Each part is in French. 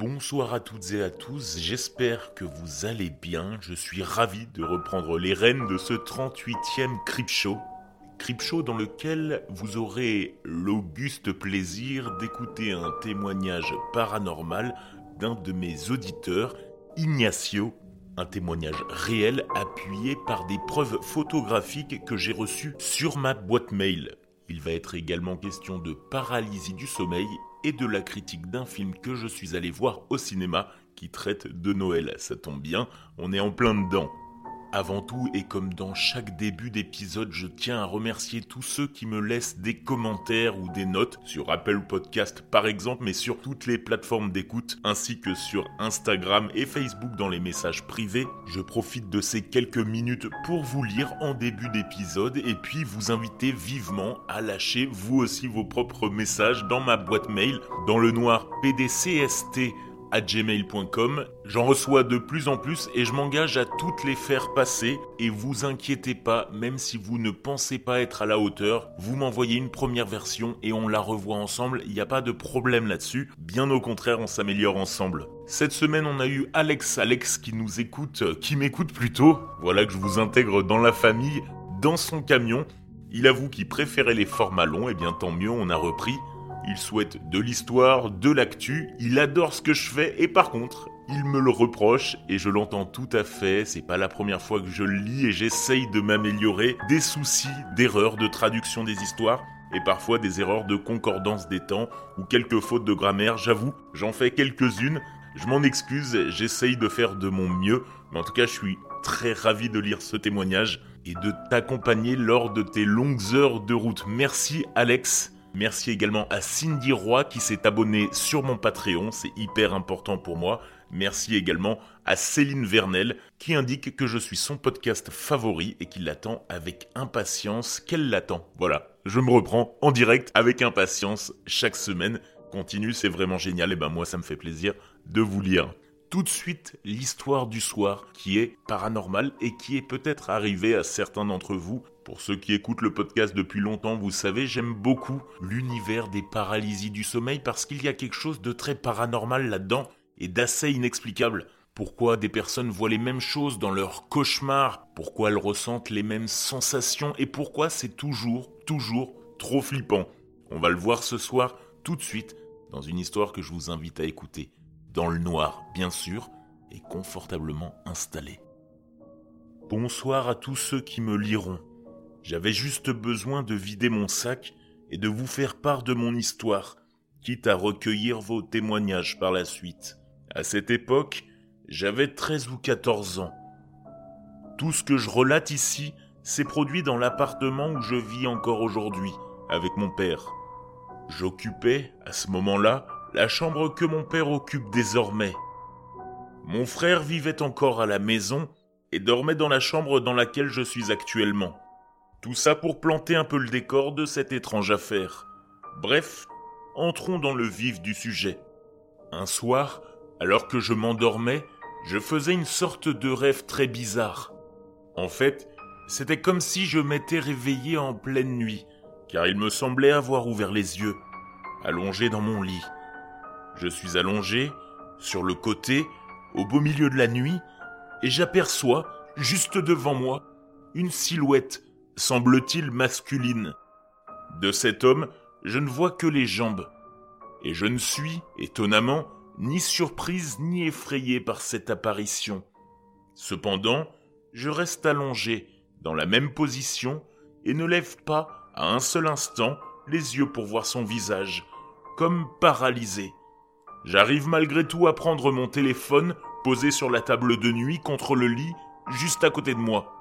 Bonsoir à toutes et à tous, j'espère que vous allez bien. Je suis ravi de reprendre les rênes de ce 38e Crip Show. Crip Show dans lequel vous aurez l'auguste plaisir d'écouter un témoignage paranormal d'un de mes auditeurs, Ignacio. Un témoignage réel appuyé par des preuves photographiques que j'ai reçues sur ma boîte mail. Il va être également question de paralysie du sommeil et de la critique d'un film que je suis allé voir au cinéma qui traite de Noël. Ça tombe bien, on est en plein dedans. Avant tout, et comme dans chaque début d'épisode, je tiens à remercier tous ceux qui me laissent des commentaires ou des notes sur Apple Podcast par exemple, mais sur toutes les plateformes d'écoute, ainsi que sur Instagram et Facebook dans les messages privés. Je profite de ces quelques minutes pour vous lire en début d'épisode et puis vous inviter vivement à lâcher vous aussi vos propres messages dans ma boîte mail dans le noir PDCST J'en reçois de plus en plus et je m'engage à toutes les faire passer. Et vous inquiétez pas, même si vous ne pensez pas être à la hauteur, vous m'envoyez une première version et on la revoit ensemble. Il n'y a pas de problème là-dessus. Bien au contraire, on s'améliore ensemble. Cette semaine, on a eu Alex, Alex qui nous écoute, euh, qui m'écoute plutôt. Voilà que je vous intègre dans la famille, dans son camion. Il avoue qu'il préférait les formats longs, et bien tant mieux, on a repris. Il souhaite de l'histoire, de l'actu, il adore ce que je fais et par contre, il me le reproche et je l'entends tout à fait, c'est pas la première fois que je le lis et j'essaye de m'améliorer, des soucis, d'erreurs de traduction des histoires et parfois des erreurs de concordance des temps ou quelques fautes de grammaire, j'avoue, j'en fais quelques-unes, je m'en excuse, j'essaye de faire de mon mieux, mais en tout cas je suis très ravi de lire ce témoignage et de t'accompagner lors de tes longues heures de route. Merci Alex. Merci également à Cindy Roy qui s'est abonnée sur mon Patreon, c'est hyper important pour moi. Merci également à Céline Vernel qui indique que je suis son podcast favori et qu'il l'attend avec impatience, qu'elle l'attend. Voilà, je me reprends en direct avec impatience chaque semaine. Continue, c'est vraiment génial et ben moi ça me fait plaisir de vous lire. Tout de suite l'histoire du soir qui est paranormale et qui est peut-être arrivée à certains d'entre vous pour ceux qui écoutent le podcast depuis longtemps, vous savez, j'aime beaucoup l'univers des paralysies du sommeil parce qu'il y a quelque chose de très paranormal là-dedans et d'assez inexplicable. Pourquoi des personnes voient les mêmes choses dans leurs cauchemars Pourquoi elles ressentent les mêmes sensations? Et pourquoi c'est toujours, toujours trop flippant? On va le voir ce soir tout de suite dans une histoire que je vous invite à écouter. Dans le noir, bien sûr, et confortablement installé. Bonsoir à tous ceux qui me liront. J'avais juste besoin de vider mon sac et de vous faire part de mon histoire, quitte à recueillir vos témoignages par la suite. À cette époque, j'avais 13 ou 14 ans. Tout ce que je relate ici s'est produit dans l'appartement où je vis encore aujourd'hui, avec mon père. J'occupais, à ce moment-là, la chambre que mon père occupe désormais. Mon frère vivait encore à la maison et dormait dans la chambre dans laquelle je suis actuellement. Tout ça pour planter un peu le décor de cette étrange affaire. Bref, entrons dans le vif du sujet. Un soir, alors que je m'endormais, je faisais une sorte de rêve très bizarre. En fait, c'était comme si je m'étais réveillé en pleine nuit, car il me semblait avoir ouvert les yeux, allongé dans mon lit. Je suis allongé, sur le côté, au beau milieu de la nuit, et j'aperçois, juste devant moi, une silhouette semble-t-il masculine. De cet homme, je ne vois que les jambes. Et je ne suis, étonnamment, ni surprise ni effrayé par cette apparition. Cependant, je reste allongé, dans la même position, et ne lève pas, à un seul instant, les yeux pour voir son visage, comme paralysé. J'arrive malgré tout à prendre mon téléphone, posé sur la table de nuit contre le lit, juste à côté de moi.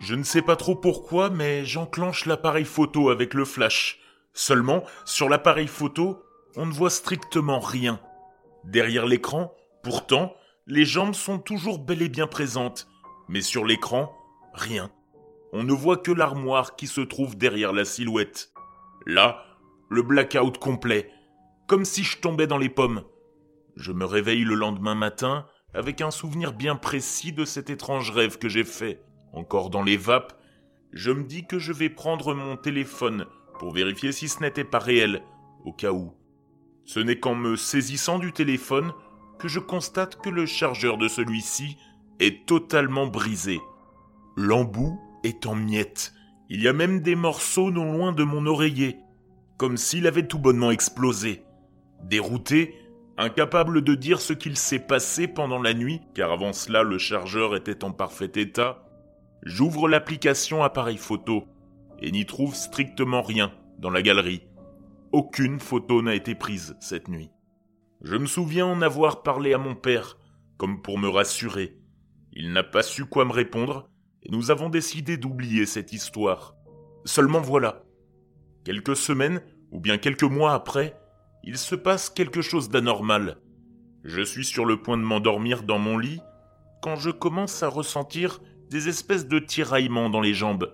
Je ne sais pas trop pourquoi, mais j'enclenche l'appareil photo avec le flash. Seulement, sur l'appareil photo, on ne voit strictement rien. Derrière l'écran, pourtant, les jambes sont toujours bel et bien présentes. Mais sur l'écran, rien. On ne voit que l'armoire qui se trouve derrière la silhouette. Là, le blackout complet. Comme si je tombais dans les pommes. Je me réveille le lendemain matin avec un souvenir bien précis de cet étrange rêve que j'ai fait. Encore dans les vapes, je me dis que je vais prendre mon téléphone pour vérifier si ce n'était pas réel, au cas où. Ce n'est qu'en me saisissant du téléphone que je constate que le chargeur de celui-ci est totalement brisé. L'embout est en miettes. Il y a même des morceaux non loin de mon oreiller, comme s'il avait tout bonnement explosé. Dérouté, incapable de dire ce qu'il s'est passé pendant la nuit, car avant cela le chargeur était en parfait état, j'ouvre l'application appareil photo et n'y trouve strictement rien dans la galerie. Aucune photo n'a été prise cette nuit. Je me souviens en avoir parlé à mon père, comme pour me rassurer. Il n'a pas su quoi me répondre, et nous avons décidé d'oublier cette histoire. Seulement voilà. Quelques semaines, ou bien quelques mois après, il se passe quelque chose d'anormal. Je suis sur le point de m'endormir dans mon lit quand je commence à ressentir des espèces de tiraillements dans les jambes,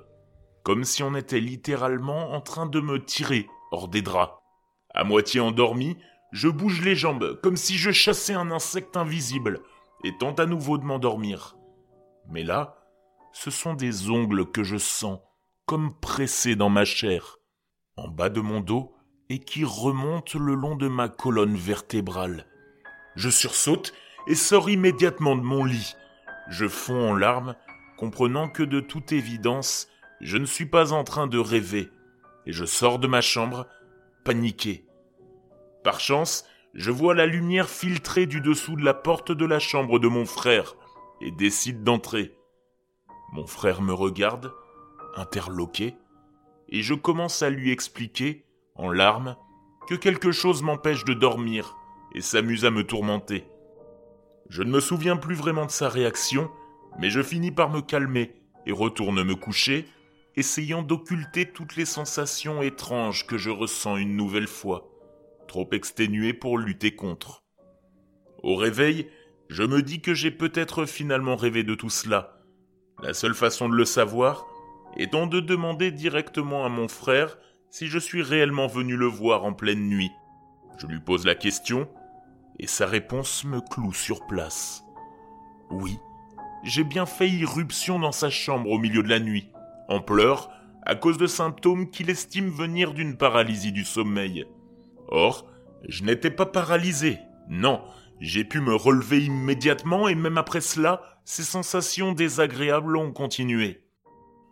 comme si on était littéralement en train de me tirer hors des draps. À moitié endormi, je bouge les jambes comme si je chassais un insecte invisible et tente à nouveau de m'endormir. Mais là, ce sont des ongles que je sens comme pressés dans ma chair, en bas de mon dos et qui remontent le long de ma colonne vertébrale. Je sursaute et sors immédiatement de mon lit. Je fonds en larmes, comprenant que de toute évidence, je ne suis pas en train de rêver, et je sors de ma chambre, paniqué. Par chance, je vois la lumière filtrer du dessous de la porte de la chambre de mon frère, et décide d'entrer. Mon frère me regarde, interloqué, et je commence à lui expliquer, en larmes, que quelque chose m'empêche de dormir et s'amuse à me tourmenter. Je ne me souviens plus vraiment de sa réaction, mais je finis par me calmer et retourne me coucher, essayant d'occulter toutes les sensations étranges que je ressens une nouvelle fois, trop exténué pour lutter contre. Au réveil, je me dis que j'ai peut-être finalement rêvé de tout cela, la seule façon de le savoir étant de demander directement à mon frère si je suis réellement venu le voir en pleine nuit. Je lui pose la question et sa réponse me cloue sur place. Oui, j'ai bien fait irruption dans sa chambre au milieu de la nuit, en pleurs, à cause de symptômes qu'il estime venir d'une paralysie du sommeil. Or, je n'étais pas paralysé, non, j'ai pu me relever immédiatement et même après cela, ces sensations désagréables ont continué.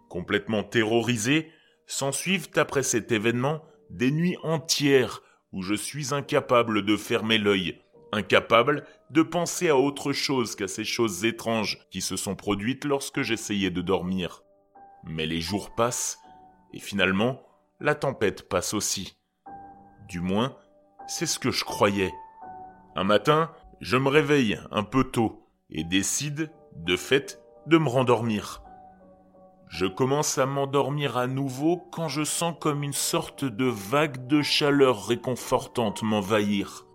Complètement terrorisé, s'ensuivent après cet événement des nuits entières où je suis incapable de fermer l'œil, incapable de penser à autre chose qu'à ces choses étranges qui se sont produites lorsque j'essayais de dormir. Mais les jours passent, et finalement, la tempête passe aussi. Du moins, c'est ce que je croyais. Un matin, je me réveille un peu tôt et décide, de fait, de me rendormir. Je commence à m'endormir à nouveau quand je sens comme une sorte de vague de chaleur réconfortante m'envahir.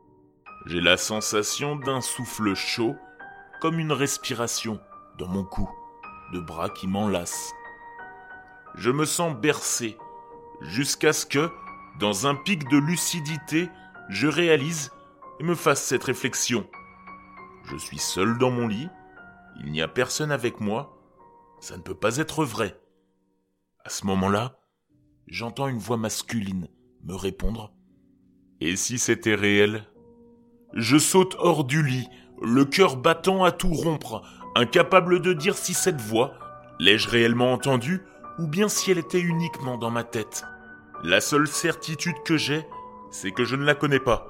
J'ai la sensation d'un souffle chaud, comme une respiration, dans mon cou, de bras qui m'enlacent. Je me sens bercé, jusqu'à ce que, dans un pic de lucidité, je réalise me fasse cette réflexion. Je suis seul dans mon lit, il n'y a personne avec moi, ça ne peut pas être vrai. À ce moment-là, j'entends une voix masculine me répondre. Et si c'était réel? Je saute hors du lit, le cœur battant à tout rompre, incapable de dire si cette voix, l'ai-je réellement entendue, ou bien si elle était uniquement dans ma tête? La seule certitude que j'ai, c'est que je ne la connais pas,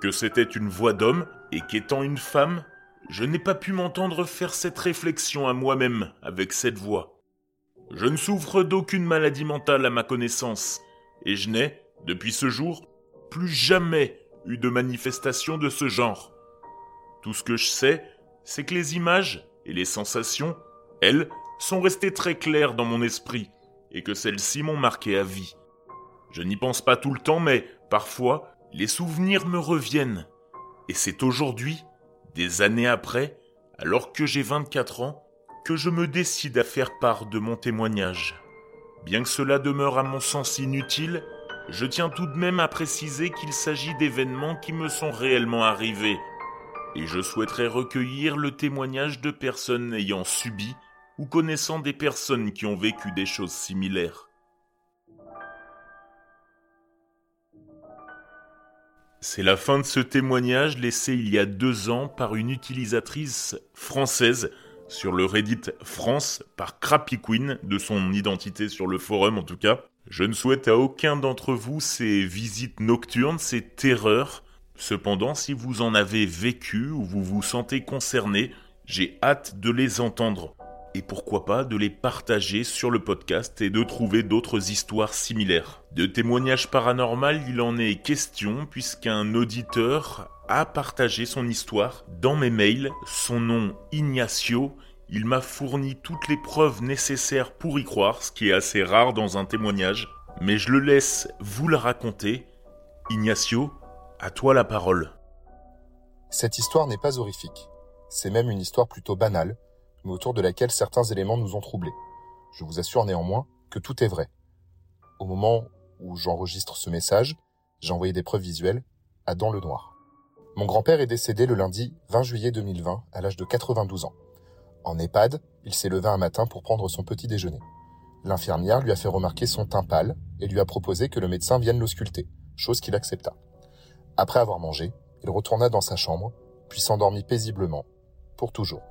que c'était une voix d'homme et qu'étant une femme, je n'ai pas pu m'entendre faire cette réflexion à moi-même avec cette voix. Je ne souffre d'aucune maladie mentale à ma connaissance, et je n'ai, depuis ce jour, plus jamais eu de manifestation de ce genre. Tout ce que je sais, c'est que les images et les sensations, elles, sont restées très claires dans mon esprit, et que celles-ci m'ont marqué à vie. Je n'y pense pas tout le temps, mais parfois, les souvenirs me reviennent. Et c'est aujourd'hui, des années après, alors que j'ai 24 ans, que je me décide à faire part de mon témoignage. Bien que cela demeure à mon sens inutile, je tiens tout de même à préciser qu'il s'agit d'événements qui me sont réellement arrivés, et je souhaiterais recueillir le témoignage de personnes ayant subi ou connaissant des personnes qui ont vécu des choses similaires. C'est la fin de ce témoignage laissé il y a deux ans par une utilisatrice française sur le Reddit France par Crappy Queen, de son identité sur le forum en tout cas. Je ne souhaite à aucun d'entre vous ces visites nocturnes, ces terreurs. Cependant, si vous en avez vécu ou vous vous sentez concerné, j'ai hâte de les entendre. Et pourquoi pas de les partager sur le podcast et de trouver d'autres histoires similaires. De témoignages paranormaux, il en est question puisqu'un auditeur a partagé son histoire dans mes mails, son nom Ignacio. Il m'a fourni toutes les preuves nécessaires pour y croire, ce qui est assez rare dans un témoignage. Mais je le laisse vous la raconter. Ignacio, à toi la parole. Cette histoire n'est pas horrifique. C'est même une histoire plutôt banale, autour de laquelle certains éléments nous ont troublés. Je vous assure néanmoins que tout est vrai. Au moment où j'enregistre ce message, j'ai envoyé des preuves visuelles à Dans le Noir. Mon grand-père est décédé le lundi 20 juillet 2020 à l'âge de 92 ans. En EHPAD, il s'est levé un matin pour prendre son petit déjeuner. L'infirmière lui a fait remarquer son teint pâle et lui a proposé que le médecin vienne l'ausculter, chose qu'il accepta. Après avoir mangé, il retourna dans sa chambre, puis s'endormit paisiblement, pour toujours.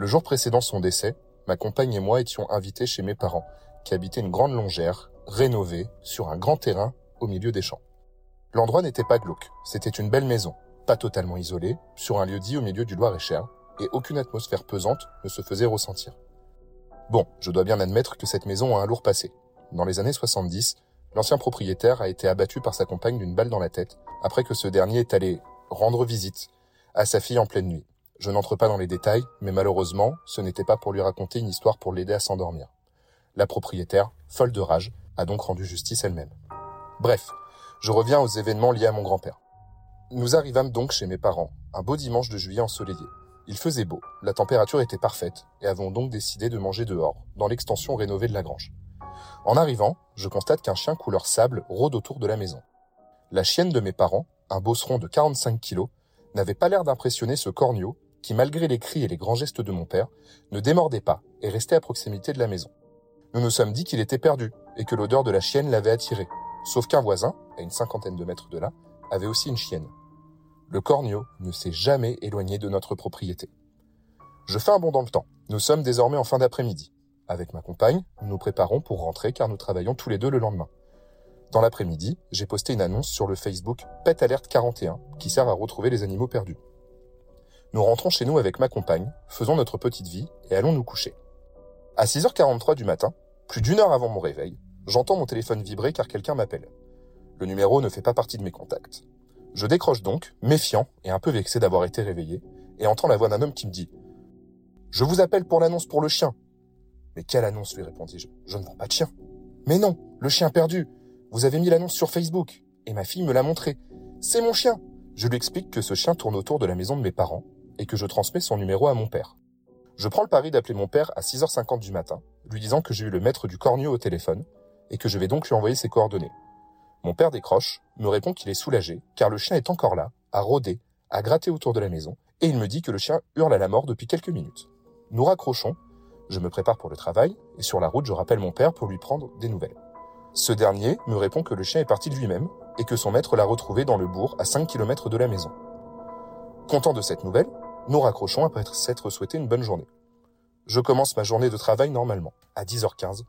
Le jour précédent son décès, ma compagne et moi étions invités chez mes parents, qui habitaient une grande longère, rénovée, sur un grand terrain au milieu des champs. L'endroit n'était pas glauque, c'était une belle maison, pas totalement isolée, sur un lieu dit au milieu du Loir-et-Cher, et aucune atmosphère pesante ne se faisait ressentir. Bon, je dois bien admettre que cette maison a un lourd passé. Dans les années 70, l'ancien propriétaire a été abattu par sa compagne d'une balle dans la tête, après que ce dernier est allé rendre visite à sa fille en pleine nuit. Je n'entre pas dans les détails, mais malheureusement, ce n'était pas pour lui raconter une histoire pour l'aider à s'endormir. La propriétaire, folle de rage, a donc rendu justice elle-même. Bref, je reviens aux événements liés à mon grand-père. Nous arrivâmes donc chez mes parents, un beau dimanche de juillet ensoleillé. Il faisait beau, la température était parfaite, et avons donc décidé de manger dehors, dans l'extension rénovée de la grange. En arrivant, je constate qu'un chien couleur sable rôde autour de la maison. La chienne de mes parents, un bosseron de 45 kilos, n'avait pas l'air d'impressionner ce corneau qui, malgré les cris et les grands gestes de mon père, ne démordait pas et restait à proximité de la maison. Nous nous sommes dit qu'il était perdu et que l'odeur de la chienne l'avait attiré, Sauf qu'un voisin, à une cinquantaine de mètres de là, avait aussi une chienne. Le corneau ne s'est jamais éloigné de notre propriété. Je fais un bond dans le temps. Nous sommes désormais en fin d'après-midi. Avec ma compagne, nous nous préparons pour rentrer car nous travaillons tous les deux le lendemain. Dans l'après-midi, j'ai posté une annonce sur le Facebook Pet Alert 41 qui sert à retrouver les animaux perdus. Nous rentrons chez nous avec ma compagne, faisons notre petite vie et allons nous coucher. À 6h43 du matin, plus d'une heure avant mon réveil, J'entends mon téléphone vibrer car quelqu'un m'appelle. Le numéro ne fait pas partie de mes contacts. Je décroche donc, méfiant et un peu vexé d'avoir été réveillé, et entends la voix d'un homme qui me dit ⁇ Je vous appelle pour l'annonce pour le chien !⁇ Mais quelle annonce lui répondis-je? Je ne vends pas de chien. Mais non, le chien perdu. Vous avez mis l'annonce sur Facebook. Et ma fille me l'a montré. C'est mon chien. Je lui explique que ce chien tourne autour de la maison de mes parents et que je transmets son numéro à mon père. Je prends le pari d'appeler mon père à 6h50 du matin, lui disant que j'ai eu le maître du corneau au téléphone et que je vais donc lui envoyer ses coordonnées. Mon père décroche, me répond qu'il est soulagé, car le chien est encore là, à rôder, à gratter autour de la maison, et il me dit que le chien hurle à la mort depuis quelques minutes. Nous raccrochons, je me prépare pour le travail, et sur la route je rappelle mon père pour lui prendre des nouvelles. Ce dernier me répond que le chien est parti de lui-même, et que son maître l'a retrouvé dans le bourg à 5 km de la maison. Content de cette nouvelle, nous raccrochons après s'être souhaité une bonne journée. Je commence ma journée de travail normalement. À 10h15,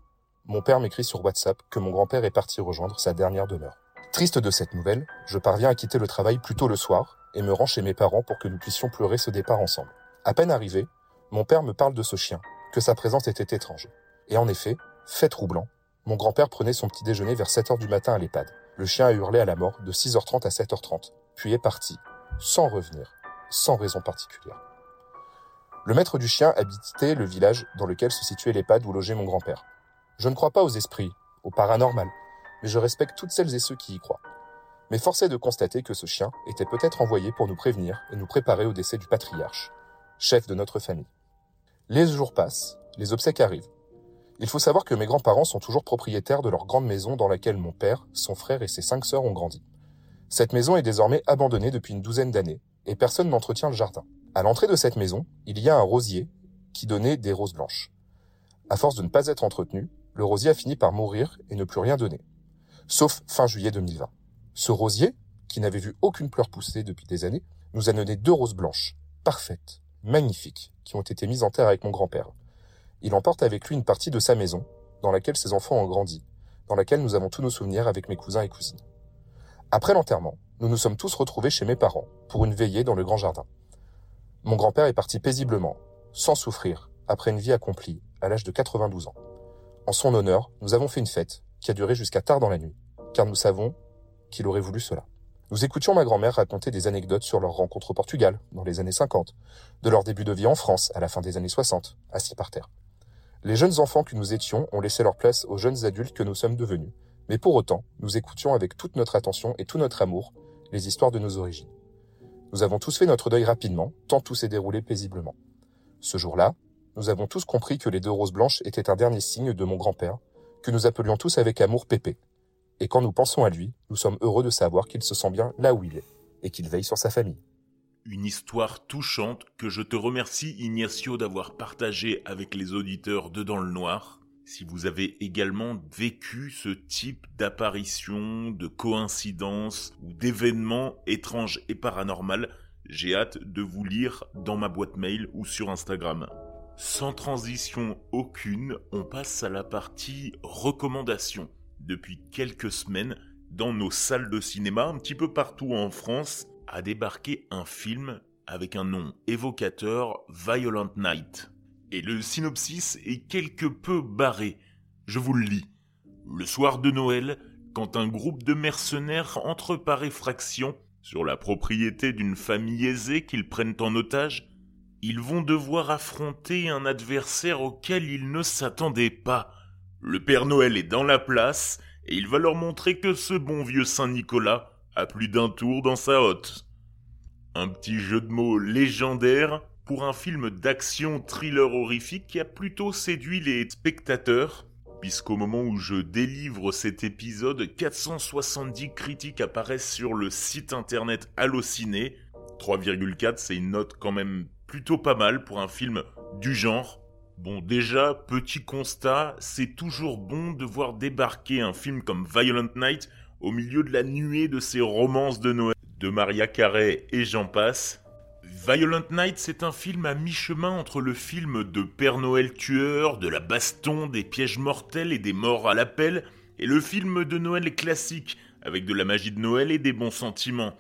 mon père m'écrit sur WhatsApp que mon grand-père est parti rejoindre sa dernière demeure. Triste de cette nouvelle, je parviens à quitter le travail plus tôt le soir et me rends chez mes parents pour que nous puissions pleurer ce départ ensemble. À peine arrivé, mon père me parle de ce chien, que sa présence était étrange. Et en effet, fait troublant, mon grand-père prenait son petit déjeuner vers 7 heures du matin à l'EHPAD. Le chien a hurlé à la mort de 6h30 à 7h30, puis est parti, sans revenir, sans raison particulière. Le maître du chien habitait le village dans lequel se situait l'EHPAD où logeait mon grand-père. Je ne crois pas aux esprits, au paranormal, mais je respecte toutes celles et ceux qui y croient. Mais force est de constater que ce chien était peut-être envoyé pour nous prévenir et nous préparer au décès du patriarche, chef de notre famille. Les jours passent, les obsèques arrivent. Il faut savoir que mes grands-parents sont toujours propriétaires de leur grande maison dans laquelle mon père, son frère et ses cinq sœurs ont grandi. Cette maison est désormais abandonnée depuis une douzaine d'années et personne n'entretient le jardin. À l'entrée de cette maison, il y a un rosier qui donnait des roses blanches. À force de ne pas être entretenu, le rosier a fini par mourir et ne plus rien donner. Sauf fin juillet 2020. Ce rosier, qui n'avait vu aucune fleur pousser depuis des années, nous a donné deux roses blanches, parfaites, magnifiques, qui ont été mises en terre avec mon grand-père. Il emporte avec lui une partie de sa maison, dans laquelle ses enfants ont grandi, dans laquelle nous avons tous nos souvenirs avec mes cousins et cousines. Après l'enterrement, nous nous sommes tous retrouvés chez mes parents pour une veillée dans le grand jardin. Mon grand-père est parti paisiblement, sans souffrir, après une vie accomplie, à l'âge de 92 ans. En son honneur, nous avons fait une fête qui a duré jusqu'à tard dans la nuit, car nous savons qu'il aurait voulu cela. Nous écoutions ma grand-mère raconter des anecdotes sur leur rencontre au Portugal, dans les années 50, de leur début de vie en France, à la fin des années 60, assis par terre. Les jeunes enfants que nous étions ont laissé leur place aux jeunes adultes que nous sommes devenus, mais pour autant, nous écoutions avec toute notre attention et tout notre amour les histoires de nos origines. Nous avons tous fait notre deuil rapidement, tant tout s'est déroulé paisiblement. Ce jour-là, nous avons tous compris que les deux roses blanches étaient un dernier signe de mon grand-père, que nous appelions tous avec amour Pépé. Et quand nous pensons à lui, nous sommes heureux de savoir qu'il se sent bien là où il est, et qu'il veille sur sa famille. Une histoire touchante que je te remercie Ignacio d'avoir partagée avec les auditeurs de Dans le Noir. Si vous avez également vécu ce type d'apparition, de coïncidence ou d'événements étranges et paranormal, j'ai hâte de vous lire dans ma boîte mail ou sur Instagram. Sans transition aucune, on passe à la partie recommandations. Depuis quelques semaines, dans nos salles de cinéma, un petit peu partout en France, a débarqué un film avec un nom évocateur Violent Night. Et le synopsis est quelque peu barré. Je vous le lis. Le soir de Noël, quand un groupe de mercenaires entre par effraction sur la propriété d'une famille aisée qu'ils prennent en otage, ils vont devoir affronter un adversaire auquel ils ne s'attendaient pas. Le Père Noël est dans la place, et il va leur montrer que ce bon vieux Saint Nicolas a plus d'un tour dans sa hotte. Un petit jeu de mots légendaire pour un film d'action thriller horrifique qui a plutôt séduit les spectateurs, puisqu'au moment où je délivre cet épisode, 470 critiques apparaissent sur le site internet Allociné. 3,4 c'est une note quand même plutôt pas mal pour un film du genre. Bon déjà, petit constat, c'est toujours bon de voir débarquer un film comme Violent Night au milieu de la nuée de ces romances de Noël de Maria Carey et j'en passe. Violent Night, c'est un film à mi-chemin entre le film de Père Noël tueur, de la baston, des pièges mortels et des morts à l'appel, et le film de Noël classique, avec de la magie de Noël et des bons sentiments.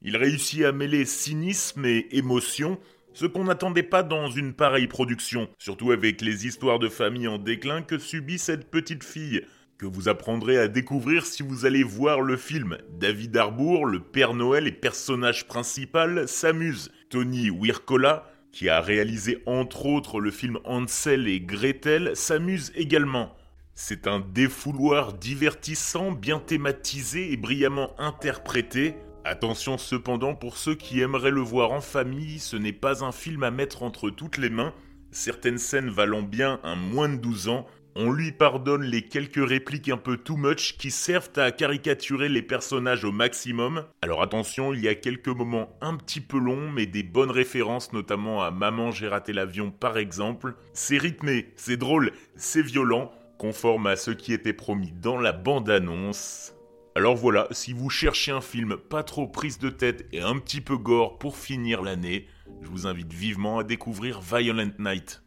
Il réussit à mêler cynisme et émotion, ce qu'on n'attendait pas dans une pareille production, surtout avec les histoires de famille en déclin que subit cette petite fille, que vous apprendrez à découvrir si vous allez voir le film. David Harbour, le Père Noël et personnage principal, s'amuse. Tony Wirkola, qui a réalisé entre autres le film Hansel et Gretel, s'amuse également. C'est un défouloir divertissant, bien thématisé et brillamment interprété, Attention cependant pour ceux qui aimeraient le voir en famille, ce n'est pas un film à mettre entre toutes les mains. Certaines scènes valant bien un moins de 12 ans, on lui pardonne les quelques répliques un peu too much qui servent à caricaturer les personnages au maximum. Alors attention, il y a quelques moments un petit peu longs, mais des bonnes références, notamment à Maman j'ai raté l'avion par exemple. C'est rythmé, c'est drôle, c'est violent, conforme à ce qui était promis dans la bande-annonce. Alors voilà, si vous cherchez un film pas trop prise de tête et un petit peu gore pour finir l'année, je vous invite vivement à découvrir Violent Night.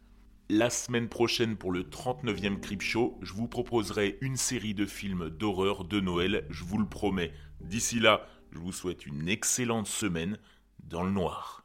La semaine prochaine pour le 39e Crip Show, je vous proposerai une série de films d'horreur de Noël, je vous le promets. D'ici là, je vous souhaite une excellente semaine dans le noir.